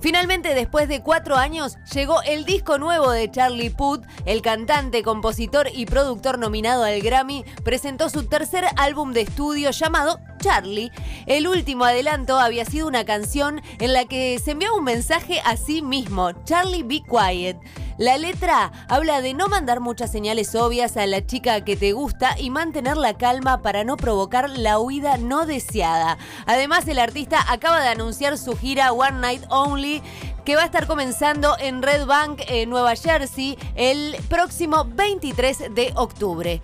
Finalmente, después de cuatro años, llegó el disco nuevo de Charlie Puth. El cantante, compositor y productor nominado al Grammy presentó su tercer álbum de estudio llamado Charlie. El último adelanto había sido una canción en la que se enviaba un mensaje a sí mismo, Charlie Be Quiet. La letra habla de no mandar muchas señales obvias a la chica que te gusta y mantener la calma para no provocar la huida no deseada. Además, el artista acaba de anunciar su gira One Night Only que va a estar comenzando en Red Bank, en Nueva Jersey, el próximo 23 de octubre.